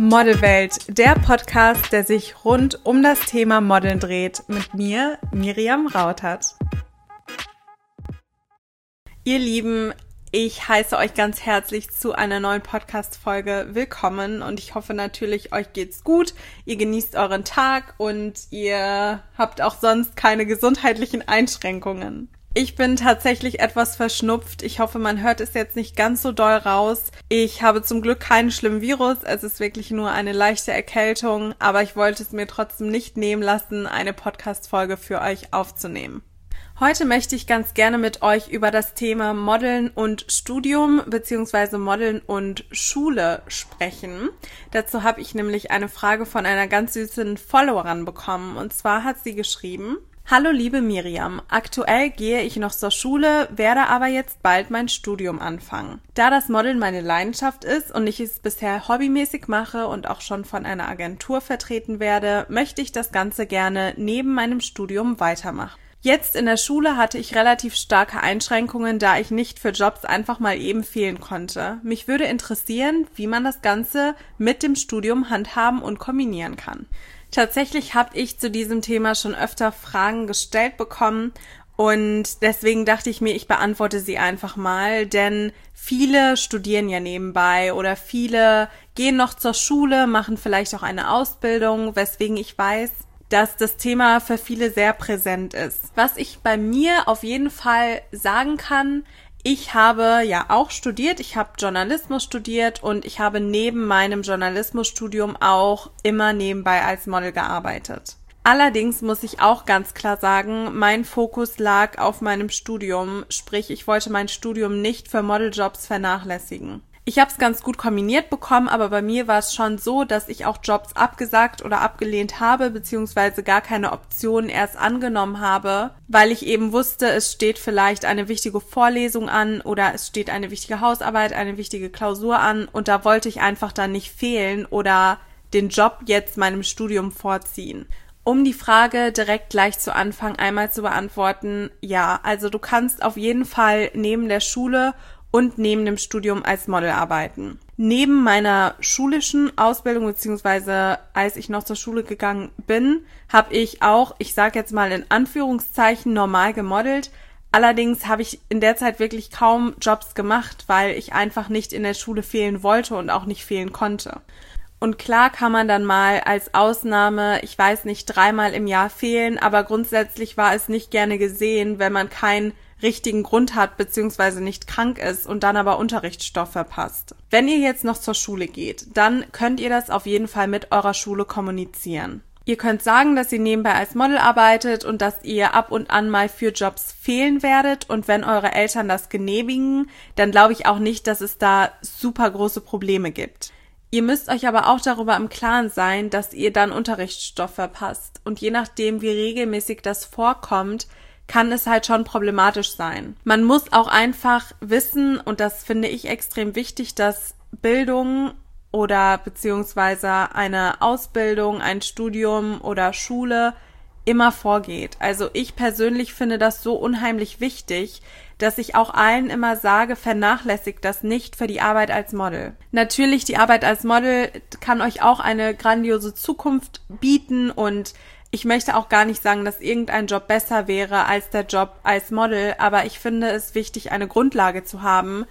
Modelwelt, der Podcast, der sich rund um das Thema Modeln dreht, mit mir, Miriam Rautert. Ihr Lieben, ich heiße euch ganz herzlich zu einer neuen Podcast-Folge willkommen und ich hoffe natürlich, euch geht's gut, ihr genießt euren Tag und ihr habt auch sonst keine gesundheitlichen Einschränkungen. Ich bin tatsächlich etwas verschnupft. Ich hoffe, man hört es jetzt nicht ganz so doll raus. Ich habe zum Glück keinen schlimmen Virus. Es ist wirklich nur eine leichte Erkältung. Aber ich wollte es mir trotzdem nicht nehmen lassen, eine Podcast-Folge für euch aufzunehmen. Heute möchte ich ganz gerne mit euch über das Thema Modeln und Studium bzw. Modeln und Schule sprechen. Dazu habe ich nämlich eine Frage von einer ganz süßen Followerin bekommen. Und zwar hat sie geschrieben, Hallo liebe Miriam, aktuell gehe ich noch zur Schule, werde aber jetzt bald mein Studium anfangen. Da das Modeln meine Leidenschaft ist und ich es bisher hobbymäßig mache und auch schon von einer Agentur vertreten werde, möchte ich das Ganze gerne neben meinem Studium weitermachen. Jetzt in der Schule hatte ich relativ starke Einschränkungen, da ich nicht für Jobs einfach mal eben fehlen konnte. Mich würde interessieren, wie man das Ganze mit dem Studium handhaben und kombinieren kann. Tatsächlich habe ich zu diesem Thema schon öfter Fragen gestellt bekommen und deswegen dachte ich mir, ich beantworte sie einfach mal, denn viele studieren ja nebenbei oder viele gehen noch zur Schule, machen vielleicht auch eine Ausbildung, weswegen ich weiß, dass das Thema für viele sehr präsent ist. Was ich bei mir auf jeden Fall sagen kann, ich habe ja auch studiert, ich habe Journalismus studiert und ich habe neben meinem Journalismusstudium auch immer nebenbei als Model gearbeitet. Allerdings muss ich auch ganz klar sagen, mein Fokus lag auf meinem Studium, sprich ich wollte mein Studium nicht für Modeljobs vernachlässigen. Ich habe es ganz gut kombiniert bekommen, aber bei mir war es schon so, dass ich auch Jobs abgesagt oder abgelehnt habe, beziehungsweise gar keine Optionen erst angenommen habe, weil ich eben wusste, es steht vielleicht eine wichtige Vorlesung an oder es steht eine wichtige Hausarbeit, eine wichtige Klausur an und da wollte ich einfach dann nicht fehlen oder den Job jetzt meinem Studium vorziehen. Um die Frage direkt gleich zu Anfang einmal zu beantworten, ja, also du kannst auf jeden Fall neben der Schule und neben dem Studium als Model arbeiten. Neben meiner schulischen Ausbildung beziehungsweise als ich noch zur Schule gegangen bin, habe ich auch, ich sage jetzt mal in Anführungszeichen, normal gemodelt. Allerdings habe ich in der Zeit wirklich kaum Jobs gemacht, weil ich einfach nicht in der Schule fehlen wollte und auch nicht fehlen konnte. Und klar kann man dann mal als Ausnahme, ich weiß nicht, dreimal im Jahr fehlen, aber grundsätzlich war es nicht gerne gesehen, wenn man kein richtigen Grund hat bzw. nicht krank ist und dann aber Unterrichtsstoff verpasst. Wenn ihr jetzt noch zur Schule geht, dann könnt ihr das auf jeden Fall mit eurer Schule kommunizieren. Ihr könnt sagen, dass ihr nebenbei als Model arbeitet und dass ihr ab und an mal für Jobs fehlen werdet. Und wenn eure Eltern das genehmigen, dann glaube ich auch nicht, dass es da super große Probleme gibt. Ihr müsst euch aber auch darüber im Klaren sein, dass ihr dann Unterrichtsstoff verpasst. Und je nachdem, wie regelmäßig das vorkommt, kann es halt schon problematisch sein. Man muss auch einfach wissen, und das finde ich extrem wichtig, dass Bildung oder beziehungsweise eine Ausbildung, ein Studium oder Schule immer vorgeht. Also ich persönlich finde das so unheimlich wichtig, dass ich auch allen immer sage, vernachlässigt das nicht für die Arbeit als Model. Natürlich, die Arbeit als Model kann euch auch eine grandiose Zukunft bieten und ich möchte auch gar nicht sagen, dass irgendein Job besser wäre als der Job als Model, aber ich finde es wichtig, eine Grundlage zu haben.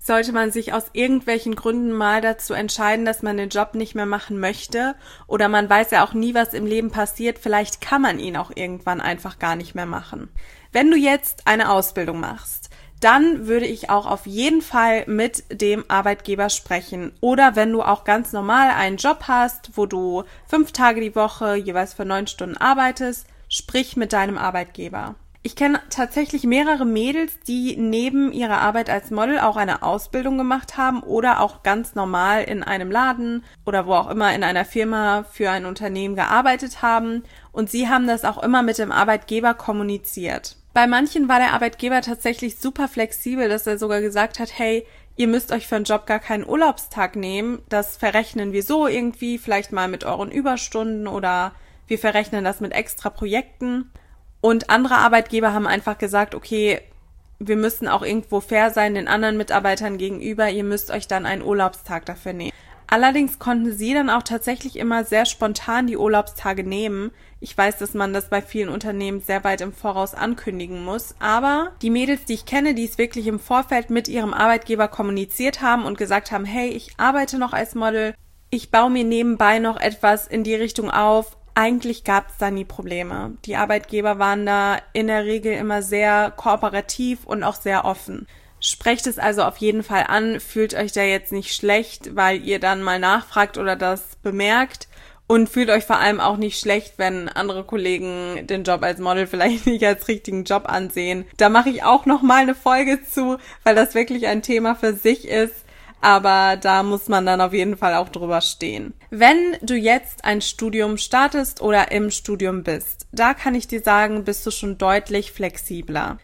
Sollte man sich aus irgendwelchen Gründen mal dazu entscheiden, dass man den Job nicht mehr machen möchte, oder man weiß ja auch nie, was im Leben passiert, vielleicht kann man ihn auch irgendwann einfach gar nicht mehr machen. Wenn du jetzt eine Ausbildung machst, dann würde ich auch auf jeden Fall mit dem Arbeitgeber sprechen. Oder wenn du auch ganz normal einen Job hast, wo du fünf Tage die Woche jeweils für neun Stunden arbeitest, sprich mit deinem Arbeitgeber. Ich kenne tatsächlich mehrere Mädels, die neben ihrer Arbeit als Model auch eine Ausbildung gemacht haben oder auch ganz normal in einem Laden oder wo auch immer in einer Firma für ein Unternehmen gearbeitet haben. Und sie haben das auch immer mit dem Arbeitgeber kommuniziert. Bei manchen war der Arbeitgeber tatsächlich super flexibel, dass er sogar gesagt hat, hey, ihr müsst euch für einen Job gar keinen Urlaubstag nehmen. Das verrechnen wir so irgendwie, vielleicht mal mit euren Überstunden oder wir verrechnen das mit extra Projekten. Und andere Arbeitgeber haben einfach gesagt, okay, wir müssen auch irgendwo fair sein den anderen Mitarbeitern gegenüber, ihr müsst euch dann einen Urlaubstag dafür nehmen. Allerdings konnten sie dann auch tatsächlich immer sehr spontan die Urlaubstage nehmen. Ich weiß, dass man das bei vielen Unternehmen sehr weit im Voraus ankündigen muss, aber die Mädels, die ich kenne, die es wirklich im Vorfeld mit ihrem Arbeitgeber kommuniziert haben und gesagt haben, hey, ich arbeite noch als Model, ich baue mir nebenbei noch etwas in die Richtung auf, eigentlich gab es da nie Probleme. Die Arbeitgeber waren da in der Regel immer sehr kooperativ und auch sehr offen. Sprecht es also auf jeden Fall an, fühlt euch da jetzt nicht schlecht, weil ihr dann mal nachfragt oder das bemerkt und fühlt euch vor allem auch nicht schlecht, wenn andere Kollegen den Job als Model vielleicht nicht als richtigen Job ansehen. Da mache ich auch noch mal eine Folge zu, weil das wirklich ein Thema für sich ist. Aber da muss man dann auf jeden Fall auch drüber stehen. Wenn du jetzt ein Studium startest oder im Studium bist, da kann ich dir sagen, bist du schon deutlich flexibler.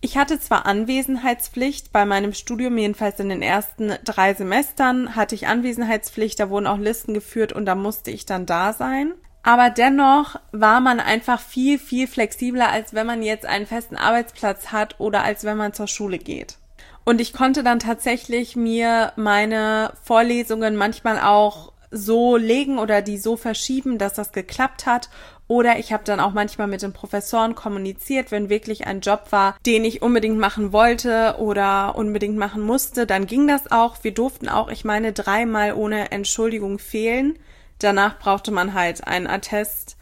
Ich hatte zwar Anwesenheitspflicht bei meinem Studium, jedenfalls in den ersten drei Semestern hatte ich Anwesenheitspflicht, da wurden auch Listen geführt und da musste ich dann da sein. Aber dennoch war man einfach viel, viel flexibler, als wenn man jetzt einen festen Arbeitsplatz hat oder als wenn man zur Schule geht. Und ich konnte dann tatsächlich mir meine Vorlesungen manchmal auch so legen oder die so verschieben, dass das geklappt hat oder ich habe dann auch manchmal mit den Professoren kommuniziert, wenn wirklich ein Job war, den ich unbedingt machen wollte oder unbedingt machen musste, dann ging das auch. Wir durften auch, ich meine, dreimal ohne Entschuldigung fehlen. Danach brauchte man halt einen Attest.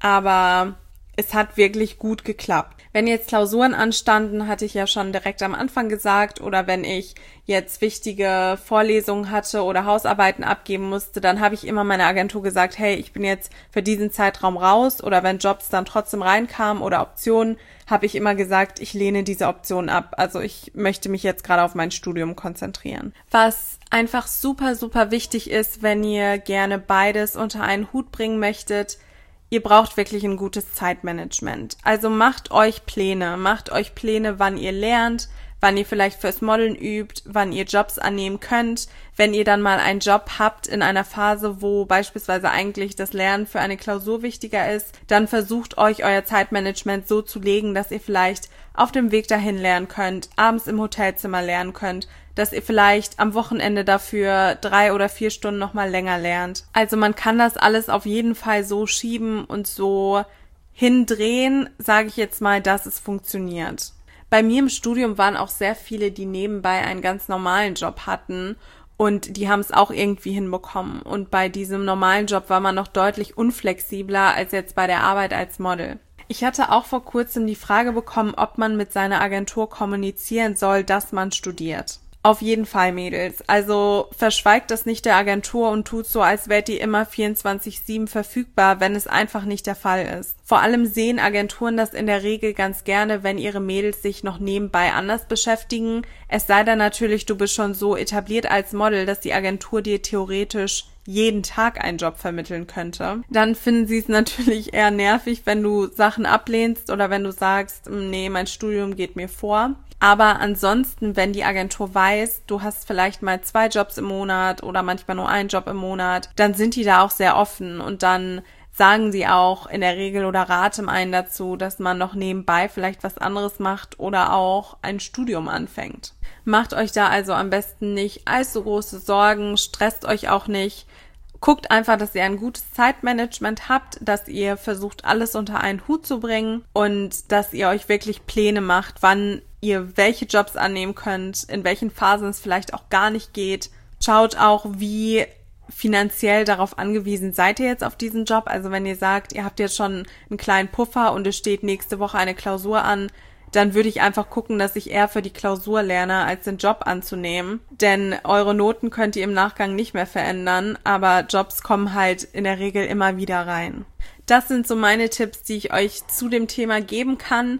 Aber es hat wirklich gut geklappt. Wenn jetzt Klausuren anstanden, hatte ich ja schon direkt am Anfang gesagt, oder wenn ich jetzt wichtige Vorlesungen hatte oder Hausarbeiten abgeben musste, dann habe ich immer meiner Agentur gesagt, hey, ich bin jetzt für diesen Zeitraum raus, oder wenn Jobs dann trotzdem reinkamen oder Optionen, habe ich immer gesagt, ich lehne diese Option ab. Also ich möchte mich jetzt gerade auf mein Studium konzentrieren. Was einfach super, super wichtig ist, wenn ihr gerne beides unter einen Hut bringen möchtet, ihr braucht wirklich ein gutes Zeitmanagement. Also macht euch Pläne, macht euch Pläne, wann ihr lernt, wann ihr vielleicht fürs Modeln übt, wann ihr Jobs annehmen könnt. Wenn ihr dann mal einen Job habt in einer Phase, wo beispielsweise eigentlich das Lernen für eine Klausur wichtiger ist, dann versucht euch euer Zeitmanagement so zu legen, dass ihr vielleicht auf dem Weg dahin lernen könnt, abends im Hotelzimmer lernen könnt, dass ihr vielleicht am Wochenende dafür drei oder vier Stunden nochmal länger lernt. Also man kann das alles auf jeden Fall so schieben und so hindrehen, sage ich jetzt mal, dass es funktioniert. Bei mir im Studium waren auch sehr viele, die nebenbei einen ganz normalen Job hatten und die haben es auch irgendwie hinbekommen. Und bei diesem normalen Job war man noch deutlich unflexibler als jetzt bei der Arbeit als Model. Ich hatte auch vor kurzem die Frage bekommen, ob man mit seiner Agentur kommunizieren soll, dass man studiert. Auf jeden Fall, Mädels. Also verschweigt das nicht der Agentur und tut so, als wärt ihr immer 24-7 verfügbar, wenn es einfach nicht der Fall ist. Vor allem sehen Agenturen das in der Regel ganz gerne, wenn ihre Mädels sich noch nebenbei anders beschäftigen. Es sei denn natürlich, du bist schon so etabliert als Model, dass die Agentur dir theoretisch jeden Tag einen Job vermitteln könnte, dann finden sie es natürlich eher nervig, wenn du Sachen ablehnst oder wenn du sagst, nee, mein Studium geht mir vor. Aber ansonsten, wenn die Agentur weiß, du hast vielleicht mal zwei Jobs im Monat oder manchmal nur einen Job im Monat, dann sind die da auch sehr offen und dann sagen sie auch in der Regel oder raten einen dazu, dass man noch nebenbei vielleicht was anderes macht oder auch ein Studium anfängt. Macht euch da also am besten nicht allzu große Sorgen, stresst euch auch nicht. Guckt einfach, dass ihr ein gutes Zeitmanagement habt, dass ihr versucht, alles unter einen Hut zu bringen und dass ihr euch wirklich Pläne macht, wann ihr welche Jobs annehmen könnt, in welchen Phasen es vielleicht auch gar nicht geht. Schaut auch, wie finanziell darauf angewiesen seid ihr jetzt auf diesen Job. Also wenn ihr sagt, ihr habt jetzt schon einen kleinen Puffer und es steht nächste Woche eine Klausur an, dann würde ich einfach gucken, dass ich eher für die Klausur lerne, als den Job anzunehmen. Denn eure Noten könnt ihr im Nachgang nicht mehr verändern, aber Jobs kommen halt in der Regel immer wieder rein. Das sind so meine Tipps, die ich euch zu dem Thema geben kann.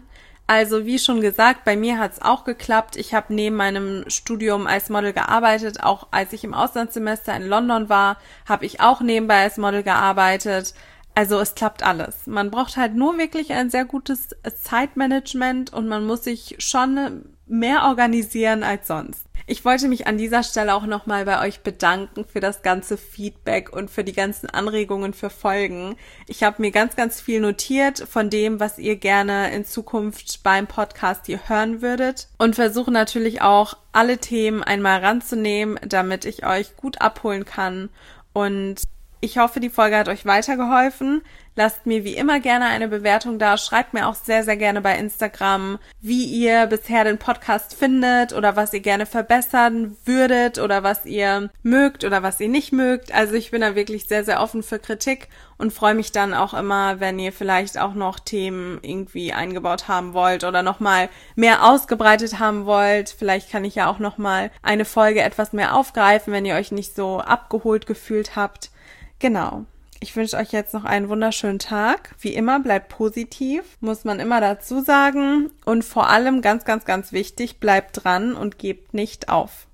Also wie schon gesagt, bei mir hat es auch geklappt. Ich habe neben meinem Studium als Model gearbeitet. Auch als ich im Auslandssemester in London war, habe ich auch nebenbei als Model gearbeitet. Also es klappt alles. Man braucht halt nur wirklich ein sehr gutes Zeitmanagement und man muss sich schon mehr organisieren als sonst. Ich wollte mich an dieser Stelle auch nochmal bei euch bedanken für das ganze Feedback und für die ganzen Anregungen für Folgen. Ich habe mir ganz, ganz viel notiert von dem, was ihr gerne in Zukunft beim Podcast hier hören würdet und versuche natürlich auch alle Themen einmal ranzunehmen, damit ich euch gut abholen kann und ich hoffe, die Folge hat euch weitergeholfen. Lasst mir wie immer gerne eine Bewertung da. Schreibt mir auch sehr, sehr gerne bei Instagram, wie ihr bisher den Podcast findet oder was ihr gerne verbessern würdet oder was ihr mögt oder was ihr nicht mögt. Also ich bin da wirklich sehr, sehr offen für Kritik und freue mich dann auch immer, wenn ihr vielleicht auch noch Themen irgendwie eingebaut haben wollt oder nochmal mehr ausgebreitet haben wollt. Vielleicht kann ich ja auch nochmal eine Folge etwas mehr aufgreifen, wenn ihr euch nicht so abgeholt gefühlt habt. Genau. Ich wünsche euch jetzt noch einen wunderschönen Tag. Wie immer, bleibt positiv, muss man immer dazu sagen. Und vor allem, ganz, ganz, ganz wichtig, bleibt dran und gebt nicht auf.